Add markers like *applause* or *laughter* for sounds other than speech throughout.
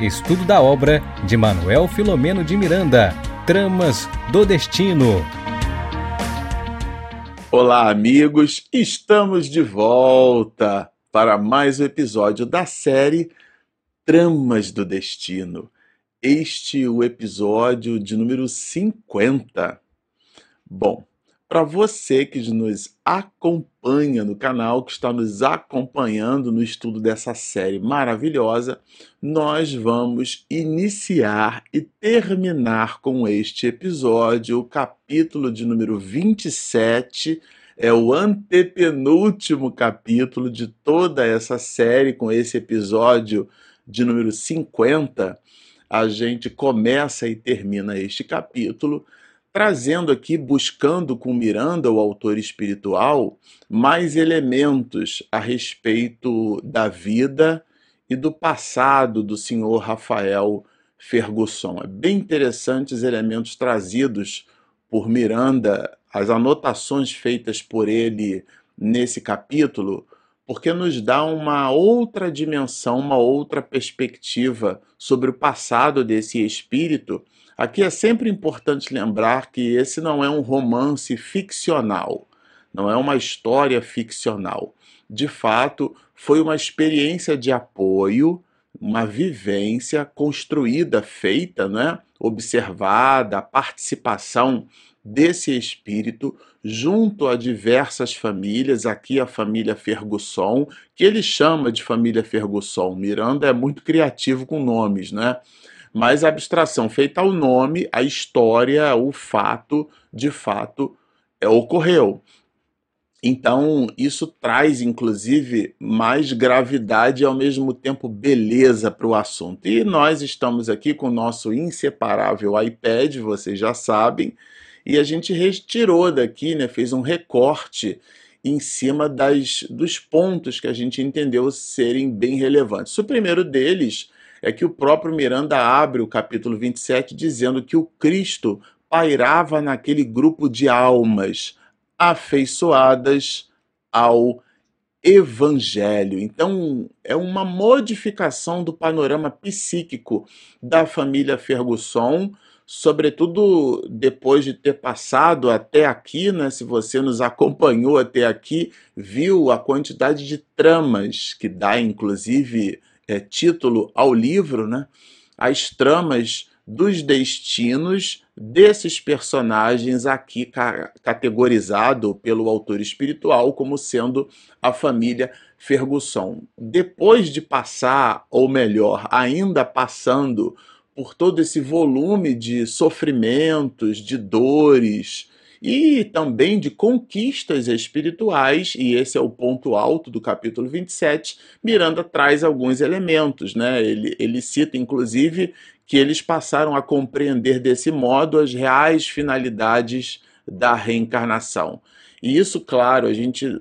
Estudo da obra de Manuel Filomeno de Miranda, Tramas do Destino. Olá, amigos! Estamos de volta para mais um episódio da série Tramas do Destino. Este é o episódio de número 50. Bom, para você que nos acompanha no canal, que está nos acompanhando no estudo dessa série maravilhosa, nós vamos iniciar e terminar com este episódio, o capítulo de número 27. É o antepenúltimo capítulo de toda essa série, com esse episódio de número 50. A gente começa e termina este capítulo trazendo aqui, buscando com Miranda, o autor espiritual, mais elementos a respeito da vida e do passado do senhor Rafael Fergusson. É bem interessante os elementos trazidos por Miranda, as anotações feitas por ele nesse capítulo, porque nos dá uma outra dimensão, uma outra perspectiva sobre o passado desse espírito Aqui é sempre importante lembrar que esse não é um romance ficcional, não é uma história ficcional. De fato, foi uma experiência de apoio, uma vivência construída, feita, né? observada, a participação desse espírito junto a diversas famílias, aqui a família Fergusson, que ele chama de família Fergusson. Miranda é muito criativo com nomes, né? Mas a abstração feita ao nome, a história, o fato, de fato, é, ocorreu. Então, isso traz, inclusive, mais gravidade e, ao mesmo tempo, beleza para o assunto. E nós estamos aqui com o nosso inseparável iPad, vocês já sabem, e a gente retirou daqui, né, fez um recorte em cima das, dos pontos que a gente entendeu serem bem relevantes. O primeiro deles é que o próprio Miranda abre o capítulo 27 dizendo que o Cristo pairava naquele grupo de almas afeiçoadas ao Evangelho. Então, é uma modificação do panorama psíquico da família Fergusson, sobretudo depois de ter passado até aqui, né? Se você nos acompanhou até aqui, viu a quantidade de tramas que dá, inclusive, é, título ao livro, né, as tramas dos destinos desses personagens aqui ca categorizado pelo autor espiritual como sendo a família Fergusson. Depois de passar, ou melhor, ainda passando por todo esse volume de sofrimentos, de dores, e também de conquistas espirituais, e esse é o ponto alto do capítulo 27. Miranda traz alguns elementos, né? Ele, ele cita, inclusive, que eles passaram a compreender desse modo as reais finalidades da reencarnação. E isso, claro, a gente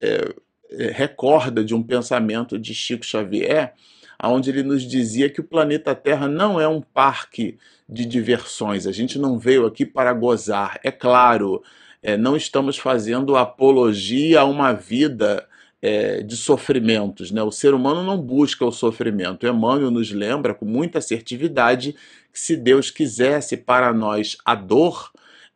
é, é, recorda de um pensamento de Chico Xavier, onde ele nos dizia que o planeta Terra não é um parque de diversões. A gente não veio aqui para gozar. É claro, é, não estamos fazendo apologia a uma vida é, de sofrimentos. Né? O ser humano não busca o sofrimento. Emmanuel nos lembra com muita assertividade que se Deus quisesse para nós a dor,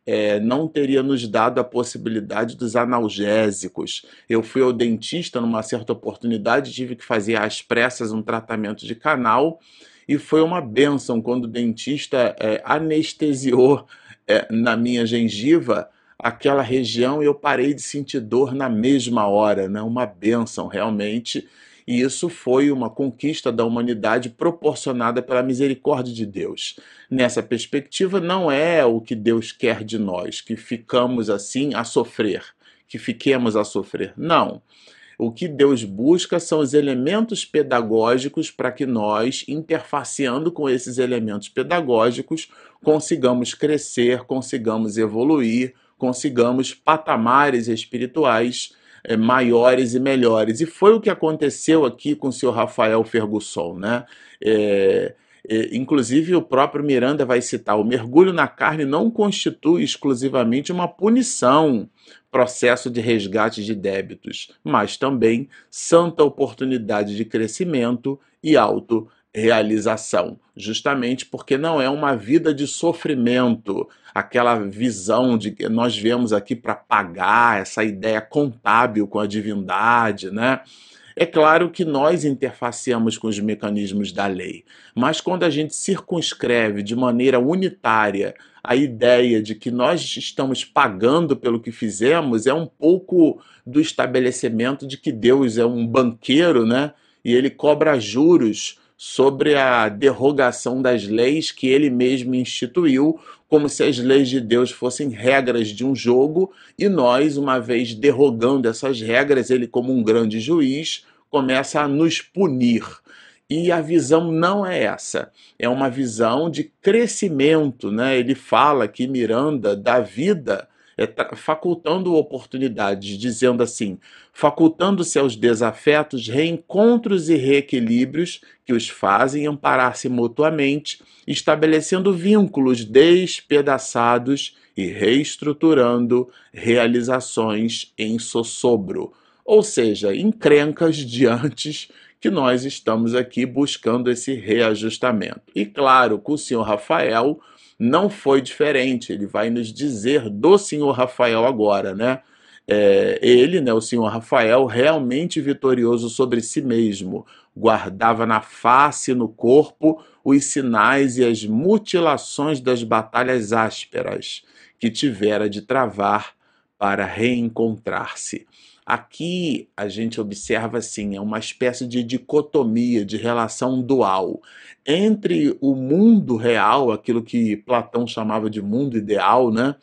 é, não teria nos dado a possibilidade dos analgésicos. Eu fui ao dentista numa certa oportunidade, tive que fazer às pressas um tratamento de canal e foi uma benção quando o dentista é, anestesiou é, na minha gengiva aquela região e eu parei de sentir dor na mesma hora, né? Uma benção realmente. E isso foi uma conquista da humanidade proporcionada pela misericórdia de Deus. Nessa perspectiva, não é o que Deus quer de nós, que ficamos assim a sofrer, que fiquemos a sofrer. Não. O que Deus busca são os elementos pedagógicos para que nós, interfaceando com esses elementos pedagógicos, consigamos crescer, consigamos evoluir, consigamos patamares espirituais é, maiores e melhores. E foi o que aconteceu aqui com o senhor Rafael Fergusson, né? É, inclusive, o próprio Miranda vai citar: o mergulho na carne não constitui exclusivamente uma punição, processo de resgate de débitos, mas também santa oportunidade de crescimento e autoevolução. realização, justamente porque não é uma vida de sofrimento, aquela visão de que nós vemos aqui para pagar, essa ideia contábil com a divindade, né? É claro que nós interfaceamos com os mecanismos da lei, mas quando a gente circunscreve de maneira unitária a ideia de que nós estamos pagando pelo que fizemos, é um pouco do estabelecimento de que Deus é um banqueiro, né? E ele cobra juros sobre a derrogação das leis que ele mesmo instituiu, como se as leis de Deus fossem regras de um jogo, e nós, uma vez derrogando essas regras, ele, como um grande juiz, começa a nos punir. E a visão não é essa, é uma visão de crescimento, né? Ele fala que Miranda da vida é, facultando oportunidades, dizendo assim: facultando-se aos desafetos reencontros e reequilíbrios que os fazem amparar-se mutuamente, estabelecendo vínculos despedaçados e reestruturando realizações em sossobro, ou seja, encrencas diante que nós estamos aqui buscando esse reajustamento. E claro, com o senhor Rafael não foi diferente. Ele vai nos dizer do senhor Rafael agora, né? É, ele, né, o senhor Rafael, realmente vitorioso sobre si mesmo, guardava na face e no corpo os sinais e as mutilações das batalhas ásperas que tivera de travar para reencontrar-se. Aqui a gente observa assim, é uma espécie de dicotomia, de relação dual entre o mundo real, aquilo que Platão chamava de mundo ideal, né?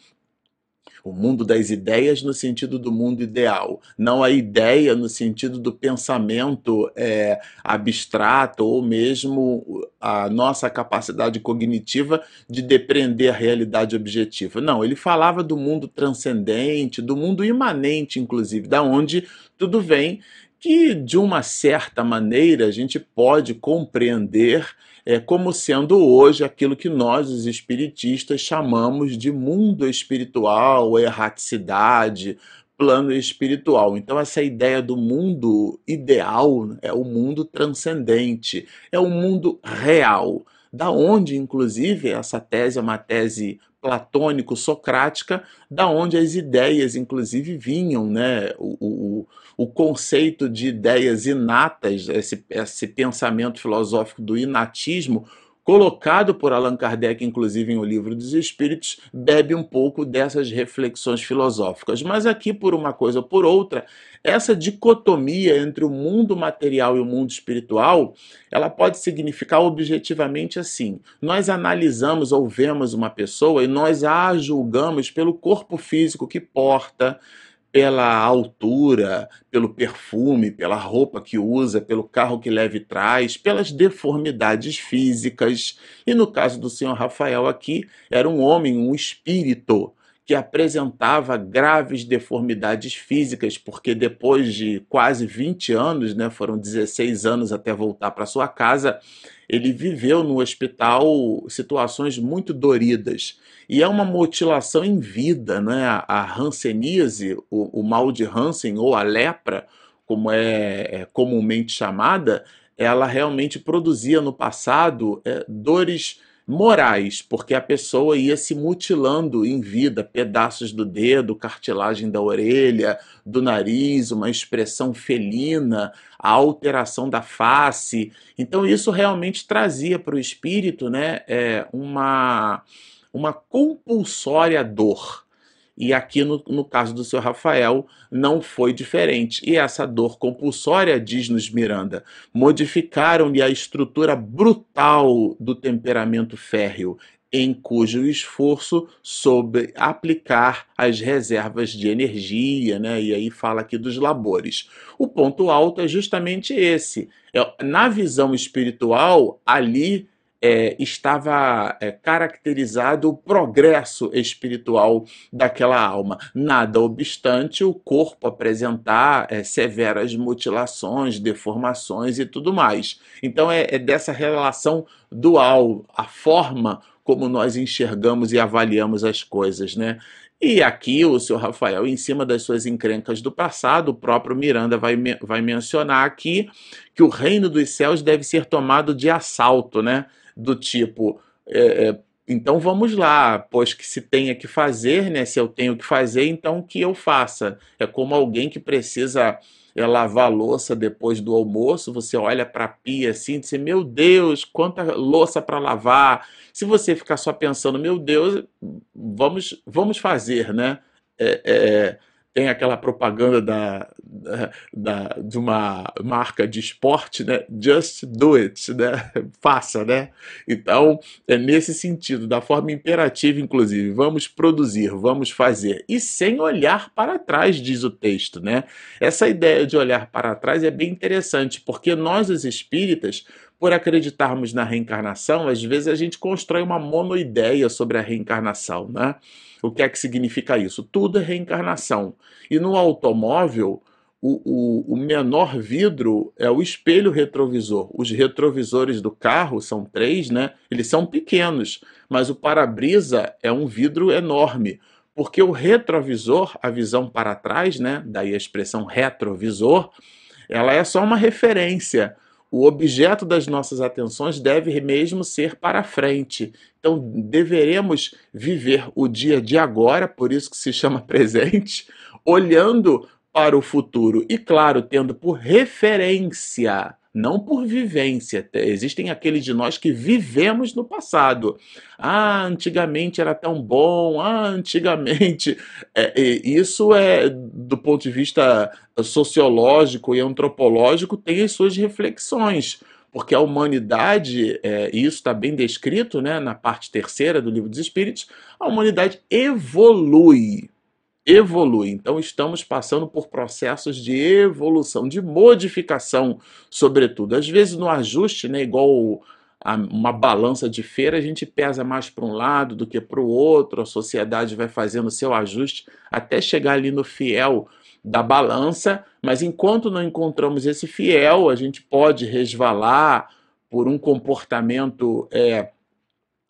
O mundo das ideias no sentido do mundo ideal, não a ideia no sentido do pensamento é, abstrato ou mesmo a nossa capacidade cognitiva de depreender a realidade objetiva. Não, ele falava do mundo transcendente, do mundo imanente, inclusive, da onde tudo vem que de uma certa maneira a gente pode compreender é, como sendo hoje aquilo que nós, os espiritistas, chamamos de mundo espiritual, erraticidade, plano espiritual. Então, essa ideia do mundo ideal é o mundo transcendente, é o mundo real. Da onde, inclusive, essa tese é uma tese platônico-socrática, da onde as ideias, inclusive, vinham, né? O, o, o conceito de ideias inatas, esse, esse pensamento filosófico do inatismo, colocado por Allan Kardec, inclusive em O Livro dos Espíritos, bebe um pouco dessas reflexões filosóficas. Mas aqui, por uma coisa ou por outra, essa dicotomia entre o mundo material e o mundo espiritual, ela pode significar objetivamente assim: nós analisamos ou vemos uma pessoa e nós a julgamos pelo corpo físico que porta, pela altura, pelo perfume, pela roupa que usa, pelo carro que leva e traz, pelas deformidades físicas. E no caso do senhor Rafael aqui, era um homem, um espírito que apresentava graves deformidades físicas, porque depois de quase 20 anos, né, foram 16 anos até voltar para sua casa, ele viveu no hospital situações muito doridas. E é uma mutilação em vida, né? A Hanseníase, o, o mal de Hansen ou a lepra, como é, é comumente chamada, ela realmente produzia no passado é, dores morais, porque a pessoa ia se mutilando em vida, pedaços do dedo, cartilagem da orelha, do nariz, uma expressão felina, a alteração da face. Então isso realmente trazia para o espírito, né, é, uma uma compulsória dor. E aqui no, no caso do seu Rafael não foi diferente. E essa dor compulsória, diz-nos Miranda, modificaram-lhe a estrutura brutal do temperamento férreo, em cujo esforço soube aplicar as reservas de energia, né? e aí fala aqui dos labores. O ponto alto é justamente esse. É, na visão espiritual, ali é, estava é, caracterizado o progresso espiritual daquela alma. Nada obstante, o corpo apresentar é, severas mutilações, deformações e tudo mais. Então, é, é dessa relação dual, a forma como nós enxergamos e avaliamos as coisas, né? E aqui o senhor Rafael, em cima das suas encrencas do passado, o próprio Miranda vai, vai mencionar aqui que o reino dos céus deve ser tomado de assalto, né? Do tipo, é, é, então vamos lá, pois que se tenha que fazer, né? Se eu tenho que fazer, então que eu faça. É como alguém que precisa é lavar louça depois do almoço, você olha para a pia assim e diz: Meu Deus, quanta louça para lavar. Se você ficar só pensando, meu Deus, vamos, vamos fazer, né? É, é, tem aquela propaganda da, da, de uma marca de esporte, né? Just do it, né? *laughs* Faça, né? Então, é nesse sentido, da forma imperativa, inclusive, vamos produzir, vamos fazer, e sem olhar para trás, diz o texto, né? Essa ideia de olhar para trás é bem interessante, porque nós, os espíritas, por acreditarmos na reencarnação, às vezes a gente constrói uma monoideia sobre a reencarnação, né? O que é que significa isso? Tudo é reencarnação. E no automóvel, o, o, o, menor vidro é o espelho retrovisor. Os retrovisores do carro são três, né? Eles são pequenos, mas o para-brisa é um vidro enorme. Porque o retrovisor, a visão para trás, né? Daí a expressão retrovisor, ela é só uma referência o objeto das nossas atenções deve mesmo ser para frente. Então, deveremos viver o dia de agora, por isso que se chama *laughs* presente, olhando para o futuro e, claro, tendo por referência não por vivência. Existem aqueles de nós que vivemos no passado. Ah, antigamente era tão bom, ah, antigamente. *laughs* É, isso é, do ponto de vista sociológico e antropológico, tem as suas reflexões. Porque a humanidade, é, e isso está bem descrito né, na parte terceira do Livro dos Espíritos, a humanidade evolui evolui. Então, estamos passando por processos de evolução, de modificação, sobretudo. Às vezes, no ajuste, né, igual a uma balança de feira, a gente pesa mais para um lado do que para o outro, a sociedade vai fazendo seu ajuste até chegar ali no fiel da balança, mas enquanto não encontramos esse fiel, a gente pode resvalar por um comportamento. É,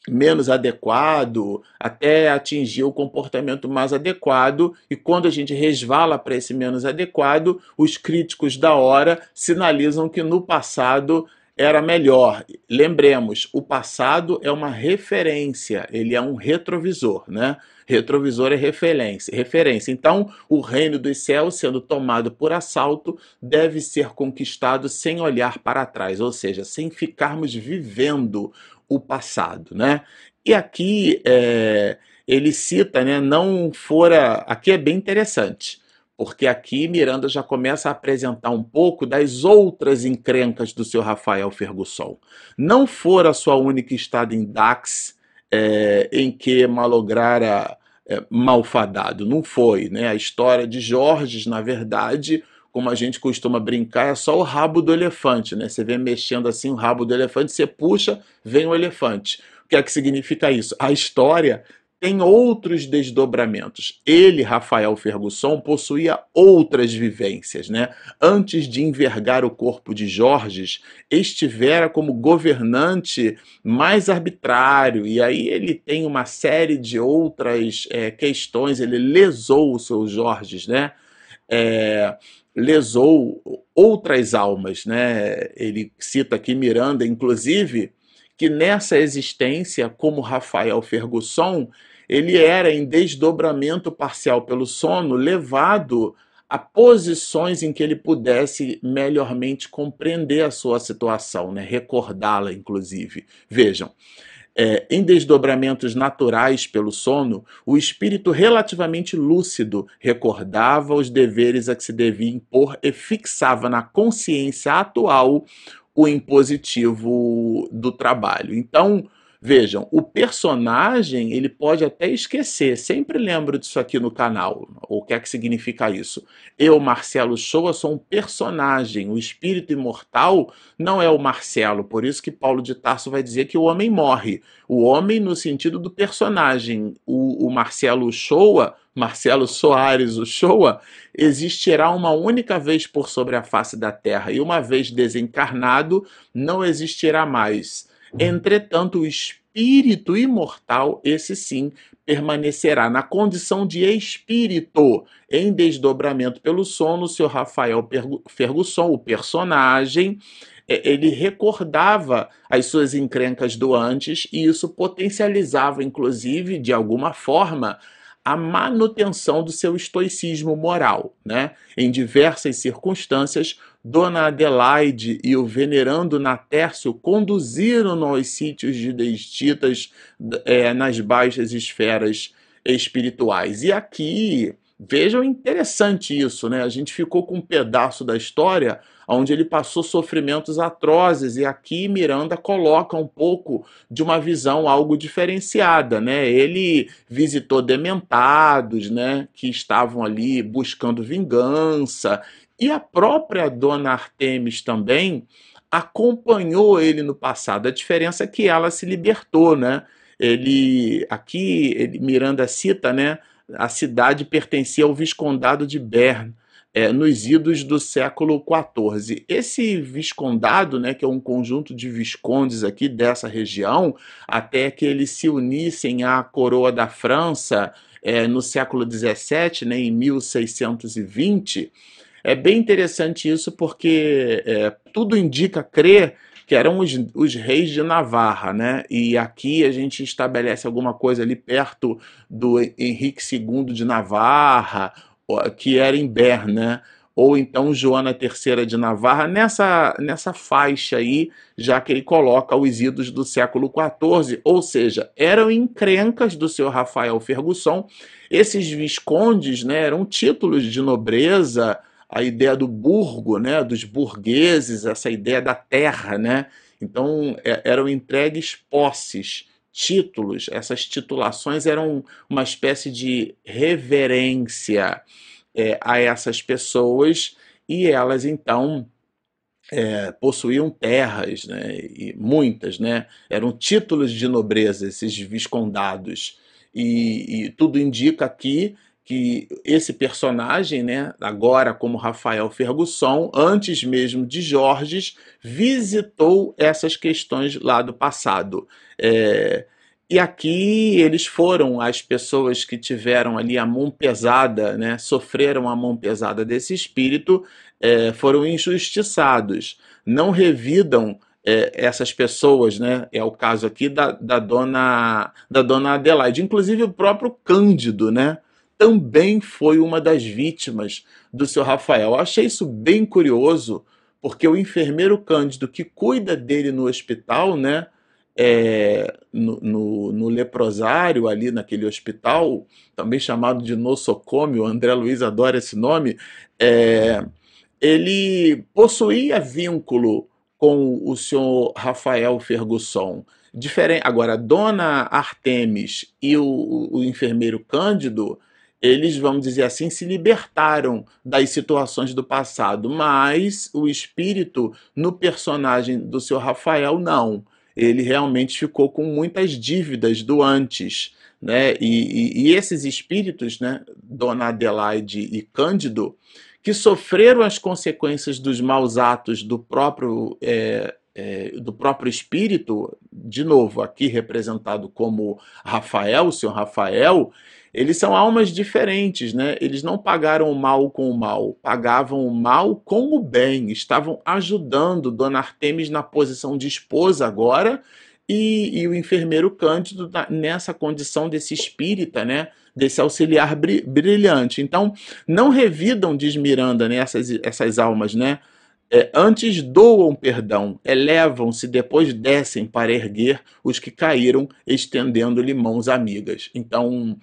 menos adequado, até atingir o comportamento mais adequado, e quando a gente resvala para esse menos adequado, os críticos da hora sinalizam que no passado era melhor. Lembremos, o passado é uma referência, ele é um retrovisor, né? Retrovisor é referência, referência. Então, o reino dos céus, sendo tomado por assalto, deve ser conquistado sem olhar para trás, ou seja, sem ficarmos vivendo o passado, né? E aqui é, ele cita, né, não fora, aqui é bem interessante, porque aqui Miranda já começa a apresentar um pouco das outras encrencas do seu Rafael Ferguson. Não fora a sua única estada em Dax, é, em que malograra é, malfadado, não foi, né? A história de Jorges, na verdade, como a gente costuma brincar, é só o rabo do elefante, né? Você vê mexendo assim o rabo do elefante, você puxa, vem o elefante. O que é que significa isso? A história tem outros desdobramentos. Ele, Rafael Ferguson, possuía outras vivências, né? Antes de envergar o corpo de Jorges, estivera como governante mais arbitrário, e aí ele tem uma série de outras é, questões, ele lesou o seu Jorges, né? É, lesou outras almas, né? Ele cita aqui Miranda, inclusive, que nessa existência, como Rafael Ferguson, ele era em desdobramento parcial pelo sono levado a posições em que ele pudesse melhormente compreender a sua situação, né? recordá-la, inclusive. Vejam, é, em desdobramentos naturais pelo sono, o espírito relativamente lúcido recordava os deveres a que se devia impor e fixava na consciência atual o impositivo do trabalho. Então, Vejam, o personagem ele pode até esquecer. Sempre lembro disso aqui no canal. O que é que significa isso? Eu, Marcelo Shoa, sou um personagem. O espírito imortal não é o Marcelo. Por isso que Paulo de Tarso vai dizer que o homem morre. O homem no sentido do personagem. O, o Marcelo Shoa, Marcelo Soares, o Shoa, existirá uma única vez por sobre a face da terra. E uma vez desencarnado, não existirá mais. Entretanto, o espírito imortal, esse sim, permanecerá na condição de espírito, em desdobramento pelo sono. O senhor Rafael Ferguson, o personagem, é, ele recordava as suas encrencas do antes e isso potencializava, inclusive, de alguma forma, a manutenção do seu estoicismo moral. Né? Em diversas circunstâncias, Dona Adelaide e o venerando Natércio conduziram-no aos sítios de destitas é, nas baixas esferas espirituais. E aqui, vejam interessante isso, né? A gente ficou com um pedaço da história onde ele passou sofrimentos atrozes, e aqui Miranda coloca um pouco de uma visão algo diferenciada, né? Ele visitou dementados, né, que estavam ali buscando vingança, e a própria dona Artemis também acompanhou ele no passado. A diferença é que ela se libertou, né? Ele aqui ele, Miranda cita, né? A cidade pertencia ao viscondado de Bern é, nos idos do século XIV. Esse viscondado, né, que é um conjunto de viscondes aqui dessa região, até que eles se unissem à coroa da França é, no século XVII, né, em 1620, é bem interessante isso porque é, tudo indica crer que eram os, os, reis de Navarra, né? E aqui a gente estabelece alguma coisa ali perto do Henrique II de Navarra, que era em Bern, né? ou então Joana III de Navarra, nessa, nessa faixa aí, já que ele coloca os idos do século XIV, ou seja, eram encrencas do seu Rafael Fergusson. Esses viscondes né, eram títulos de nobreza, a ideia do burgo, né, dos burgueses, essa ideia da terra, né? Então é, eram entregues posses, títulos, essas titulações eram uma espécie de reverência é, a essas pessoas e elas então é, possuíam terras, né, e muitas, né, eram títulos de nobreza esses viscondados. E, e tudo indica aqui que esse personagem, né, agora como Rafael Fergusson, antes mesmo de Jorges, visitou essas questões lá do passado. É, e aqui eles foram as pessoas que tiveram ali a mão pesada, né, sofreram a mão pesada desse espírito, é, foram injustiçados. Não revidam é, essas pessoas, né? É o caso aqui da, da dona da dona Adelaide, inclusive o próprio Cândido, né? Também foi uma das vítimas do seu Rafael. Eu achei isso bem curioso, porque o enfermeiro Cândido, que cuida dele no hospital, né, é, no, no, no, leprosário, ali naquele hospital, também chamado de nosocômio, André Luiz adora esse nome, é, ele possuía vínculo com o senhor Rafael Fergusson. Diferente, agora, Dona Artemis e o, o enfermeiro Cândido eles, vamos dizer assim, se libertaram das situações do passado, mas o espírito no personagem do seu Rafael não. Ele realmente ficou com muitas dívidas do antes. Né? E, e, e esses espíritos, né, Dona Adelaide e Cândido, que sofreram as consequências dos maus atos do próprio, é, é, do próprio espírito, de novo, aqui representado como Rafael, o senhor Rafael, eles são almas diferentes, né? Eles não pagaram o mal com o mal, pagavam o mal com o bem, estavam ajudando Dona Artemis na posição de esposa agora e, e o enfermeiro Cândido nessa condição desse espírita, né? Desse auxiliar brilhante. Então, não revidam, diz Miranda, né, essas, essas almas, né? É, antes doam perdão, elevam-se, depois descem para erguer os que caíram, estendendo-lhe mãos amigas. Então,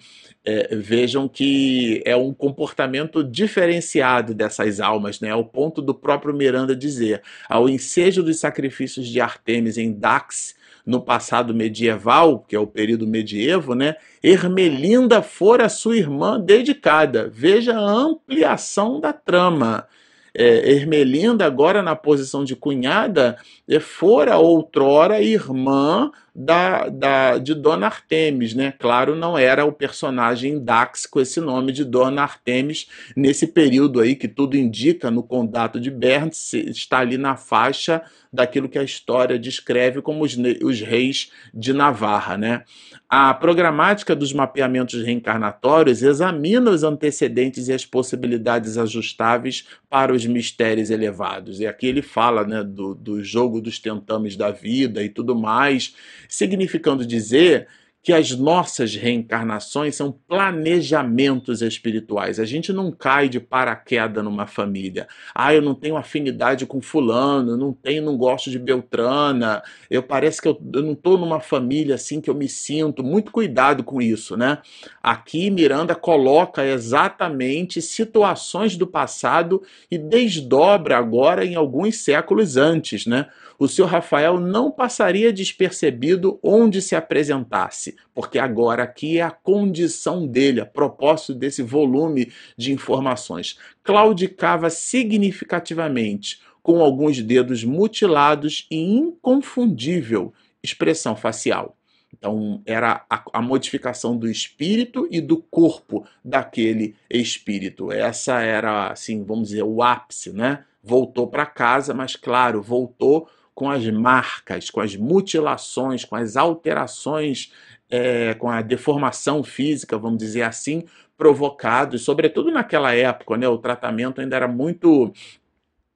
é, vejam que é um comportamento diferenciado dessas almas, né? ao ponto do próprio Miranda dizer: ao ensejo dos sacrifícios de Artemis em Dax, no passado medieval, que é o período medievo, né? Ermelinda fora sua irmã dedicada. Veja a ampliação da trama é, Ermelinda, agora na posição de cunhada, é, fora outrora irmã da, da, de Dona Artemis, né? Claro, não era o personagem Dax com esse nome de Dona Artemis nesse período aí que tudo indica no condato de Bernds, está ali na faixa daquilo que a história descreve como os, os reis de Navarra, né? A programática dos mapeamentos reencarnatórios examina os antecedentes e as possibilidades ajustáveis para os mistérios elevados. E aqui ele fala né, do, do jogo dos tentames da vida e tudo mais, significando dizer que as nossas reencarnações são planejamentos espirituais. A gente não cai de paraquedas numa família. Ah, eu não tenho afinidade com fulano, não tenho, não gosto de Beltrana. Eu parece que eu, eu não estou numa família assim que eu me sinto. Muito cuidado com isso, né? Aqui Miranda coloca exatamente situações do passado e desdobra agora em alguns séculos antes, né? O senhor Rafael não passaria despercebido onde se apresentasse, porque agora aqui é a condição dele, a propósito desse volume de informações. Claudicava significativamente, com alguns dedos mutilados e inconfundível expressão facial. Então, era a, a, modificação do espírito e do corpo daquele espírito. Essa era, assim, vamos dizer, o ápice, né? Voltou para casa, mas, claro, voltou com as marcas, com as mutilações, com as alterações, é, com a deformação física, vamos dizer assim, provocados, sobretudo naquela época, né, o tratamento ainda era muito,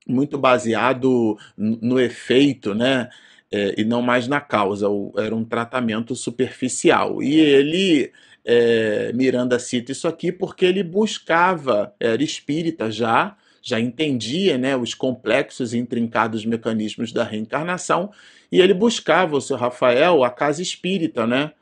muito baseado no efeito, né, é, e não mais na causa, era um tratamento superficial. E ele é, Miranda cita isso aqui porque ele buscava, era espírita já, já entendia né, os complexos e intrincados mecanismos da reencarnação, e ele buscava o seu Rafael a casa espírita, né?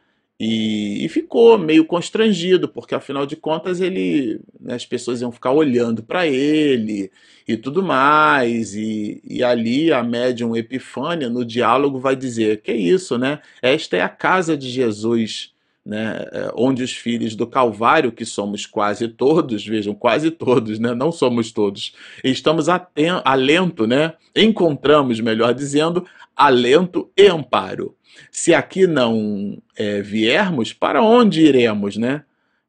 E, e ficou meio constrangido, porque afinal de contas ele, né, as pessoas iam ficar olhando para ele e tudo mais. E, e ali a médium Epifânia, no diálogo, vai dizer: Que isso, né? Esta é a casa de Jesus né, é, onde os filhos do Calvário, que somos quase todos, vejam, quase todos, né, não somos todos, estamos alento, né, encontramos, melhor dizendo, alento e amparo. Se aqui não é, viermos, para onde iremos, né?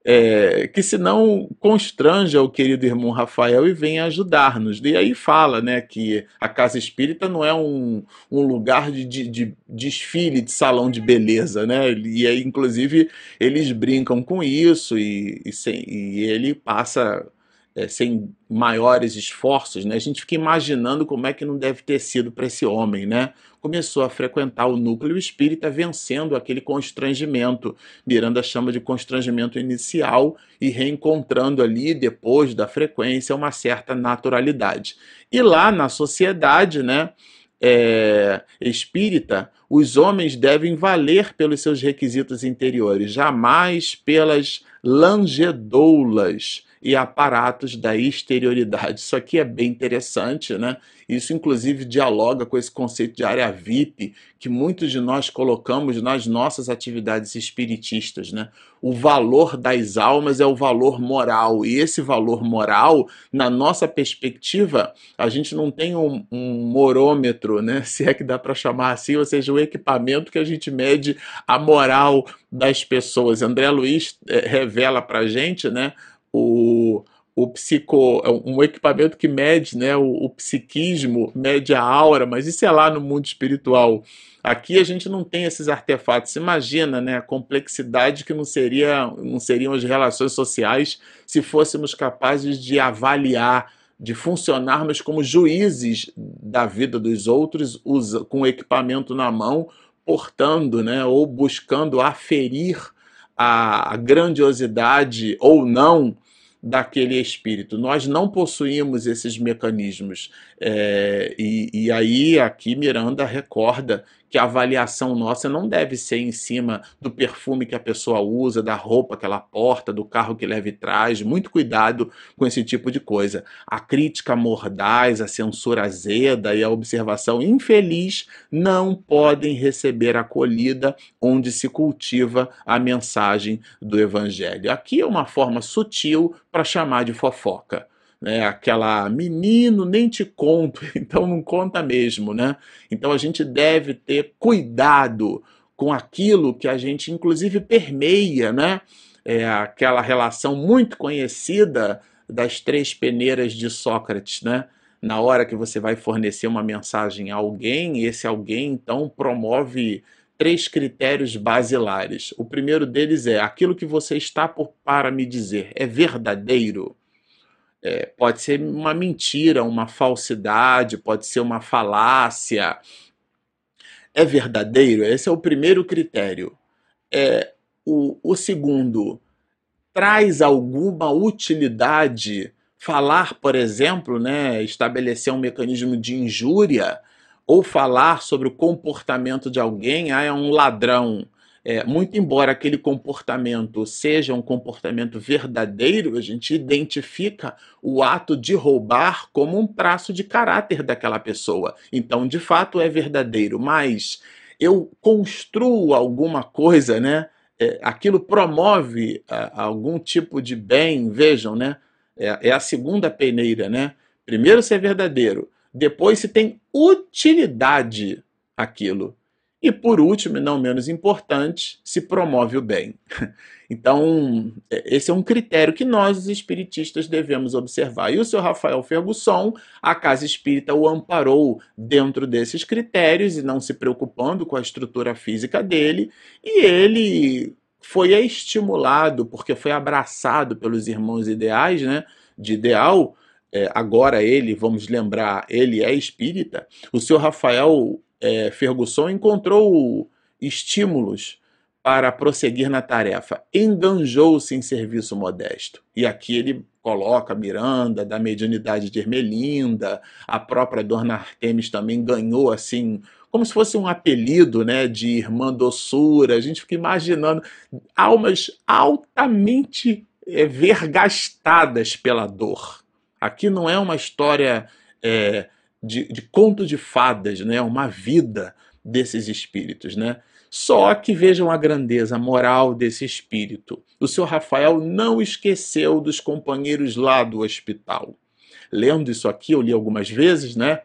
É, que senão constranja o querido irmão Rafael e venha ajudar-nos. E aí fala né, que a casa espírita não é um, um lugar de, de, de, desfile de salão de beleza, né? E aí, inclusive, eles brincam com isso e, e, sem, e ele passa é, sem maiores esforços, né? A gente fica imaginando como é que não deve ter sido para esse homem, né? Começou a frequentar o núcleo espírita, vencendo aquele constrangimento. Miranda chama de constrangimento inicial e reencontrando ali, depois da frequência, uma certa naturalidade. E lá na sociedade, né? É, espírita, os homens devem valer pelos seus requisitos interiores, jamais pelas langedoulas e aparatos da exterioridade. Isso aqui é bem interessante, né? Isso, inclusive, dialoga com esse conceito de área VIP que muitos de nós colocamos nas nossas atividades espiritistas. Né? O valor das almas é o valor moral, e esse valor moral, na nossa perspectiva, a gente não tem um, um morômetro, né? *laughs* se é que dá para chamar assim, ou seja, o equipamento que a gente mede a moral das pessoas. André Luiz é, revela para gente né, o, o psico, é um equipamento que mede né, o, o, psiquismo, mede a aura, mas isso é lá no mundo espiritual. Aqui a gente não tem esses artefatos. Imagina né, a complexidade que não, seria, não seriam as relações sociais se fôssemos capazes de avaliar, de funcionarmos como juízes da vida dos outros, usa, com o equipamento na mão, portando né, ou buscando aferir a grandiosidade ou não daquele espírito. Nós não possuímos esses mecanismos. É, e, e aí, aqui, Miranda recorda que a avaliação nossa não deve ser em cima do perfume que a pessoa usa, da roupa que ela porta, do carro que leva e traz. Muito cuidado com esse tipo de coisa. A crítica mordaz, a censura azeda e a observação infeliz não podem receber acolhida onde se cultiva a mensagem do Evangelho. Aqui é uma forma sutil para chamar de fofoca né? Aquela menino, nem te conto, *laughs* então não conta mesmo, né? Então a gente deve ter cuidado com aquilo que a gente, inclusive, permeia, né? É aquela relação muito conhecida das três peneiras de Sócrates, né? Na hora que você vai fornecer uma mensagem a alguém, esse alguém então promove três critérios basilares. O primeiro deles é aquilo que você está por, para me dizer é verdadeiro. É, pode ser uma mentira, uma falsidade, pode ser uma falácia. É verdadeiro? Esse é o primeiro critério. É, o, o segundo, traz alguma utilidade falar, por exemplo, né, estabelecer um mecanismo de injúria ou falar sobre o comportamento de alguém, ah, é um ladrão. É, muito embora aquele comportamento seja um comportamento verdadeiro, a gente identifica o ato de roubar como um traço de caráter daquela pessoa. Então, de fato, é verdadeiro, mas eu construo alguma coisa, né? É, aquilo promove a, algum tipo de bem, vejam, né? É, é a segunda peneira, né? Primeiro, se é verdadeiro, depois, se tem utilidade aquilo. E por último, e não menos importante, se promove o bem. *laughs* Então, é, esse é um critério que nós, os espiritistas, devemos observar. E o seu Rafael Fergusson, a Casa Espírita o amparou dentro desses critérios e não se preocupando com a estrutura física dele, e ele foi estimulado, porque foi abraçado pelos irmãos ideais, né, de ideal, é, agora ele, vamos lembrar, ele é espírita, o senhor Rafael é, Ferguson encontrou estímulos para prosseguir na tarefa, enganjou-se em serviço modesto. E aqui ele coloca Miranda, da mediunidade de Ermelinda, a própria Dona Artemis também ganhou assim, como se fosse um apelido né, de irmã doçura. A gente fica imaginando almas altamente é, vergastadas pela dor. Aqui não é uma história é, de, de conto de fadas, né? uma vida desses espíritos. Né? Só que vejam a grandeza moral desse espírito. O senhor Rafael não esqueceu dos companheiros lá do hospital. Lendo isso aqui, eu li algumas vezes, né?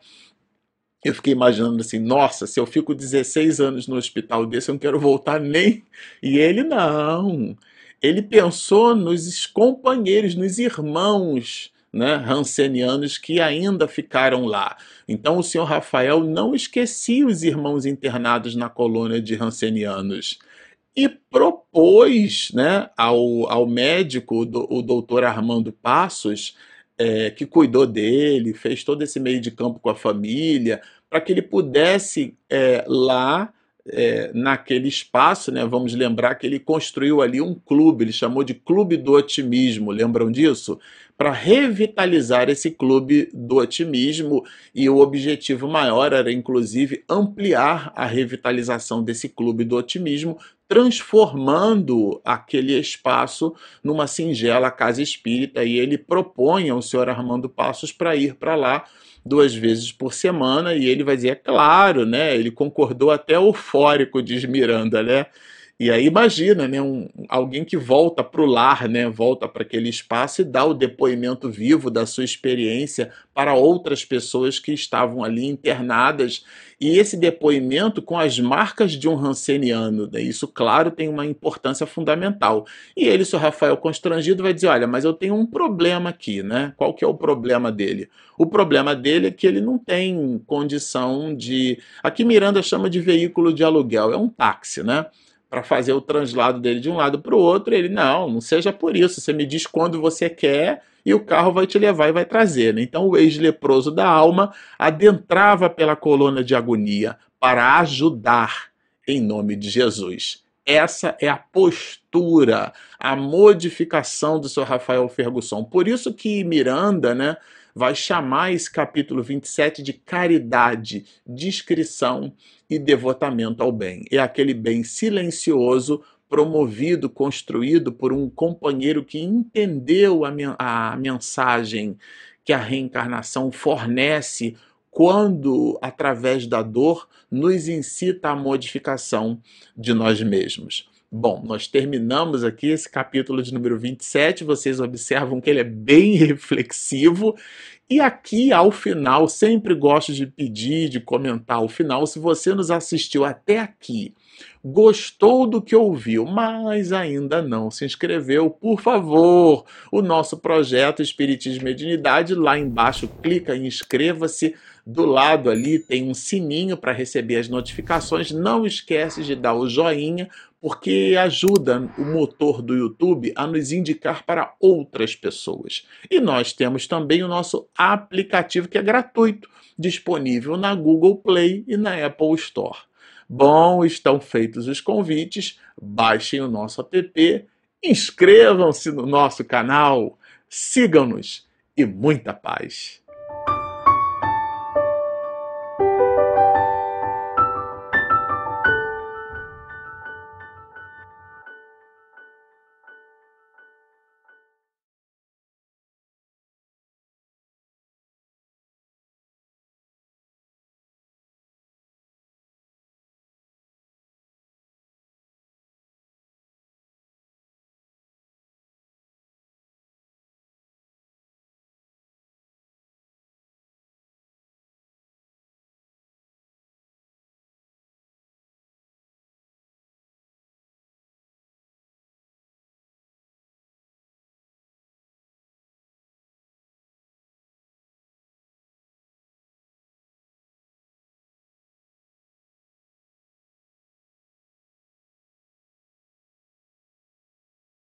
Eu fiquei imaginando assim, nossa, se eu fico 16 anos no hospital desse, eu não quero voltar nem. *laughs* E ele não. Ele pensou nos companheiros, nos irmãos né, Hansenianos que ainda ficaram lá. Então o senhor Rafael não esquecia os irmãos internados na colônia de Hansenianos e propôs né, ao, ao médico, o doutor Armando Passos, é, que cuidou dele, fez todo esse meio de campo com a família, para que ele pudesse é, lá é, naquele espaço, né, vamos lembrar que ele construiu ali um clube, ele chamou de Clube do Otimismo, lembram disso? Para revitalizar esse clube do otimismo, e o objetivo maior era, inclusive, ampliar a revitalização desse clube do otimismo, transformando aquele espaço numa singela casa espírita, e ele propõe ao senhor Armando Passos para ir para lá duas vezes por semana, e ele vai dizer, é claro, né? Ele concordou até eufórico, diz Miranda, né? E aí imagina, né, um, alguém que volta para o lar, né, volta para aquele espaço e dá o depoimento vivo da sua experiência para outras pessoas que estavam ali internadas. E esse depoimento com as marcas de um Hanseniano, né, isso, claro, tem uma importância fundamental. E ele, o Rafael constrangido, vai dizer: olha, mas eu tenho um problema aqui, né? Qual que é o problema dele? O problema dele é que ele não tem condição de. Aqui Miranda chama de veículo de aluguel, é um táxi, né? Para fazer o translado dele de um lado para o outro. Ele, não, não seja por isso. Você me diz quando você quer e o carro vai te levar e vai trazer. Né? Então o ex-leproso da alma adentrava pela coluna de agonia para ajudar em nome de Jesus. Essa é a postura, a modificação do seu Rafael Ferguson. Por isso que Miranda, né, vai chamar esse capítulo 27 de caridade, discrição e devotamento ao bem. É aquele bem silencioso, promovido, construído por um companheiro que entendeu a, a mensagem que a reencarnação fornece quando, através da dor, nos incita à modificação de nós mesmos. Bom, nós terminamos aqui esse capítulo de número 27. Vocês observam que ele é bem *laughs* reflexivo. E aqui, ao final, sempre gosto de pedir, de comentar ao final, se você nos assistiu até aqui gostou do que ouviu, mas ainda não se inscreveu, por favor, o nosso projeto Espiritismo e Mediunidade, lá embaixo, clica em inscreva-se. Do lado ali tem um sininho para receber as notificações. Não esquece de dar o joinha, porque ajuda o motor do YouTube a nos indicar para outras pessoas. E nós temos também o nosso aplicativo que é gratuito, disponível na Google Play e na Apple Store. Bom, estão feitos os convites, baixem o nosso app, inscrevam-se no nosso canal, sigam-nos e muita paz.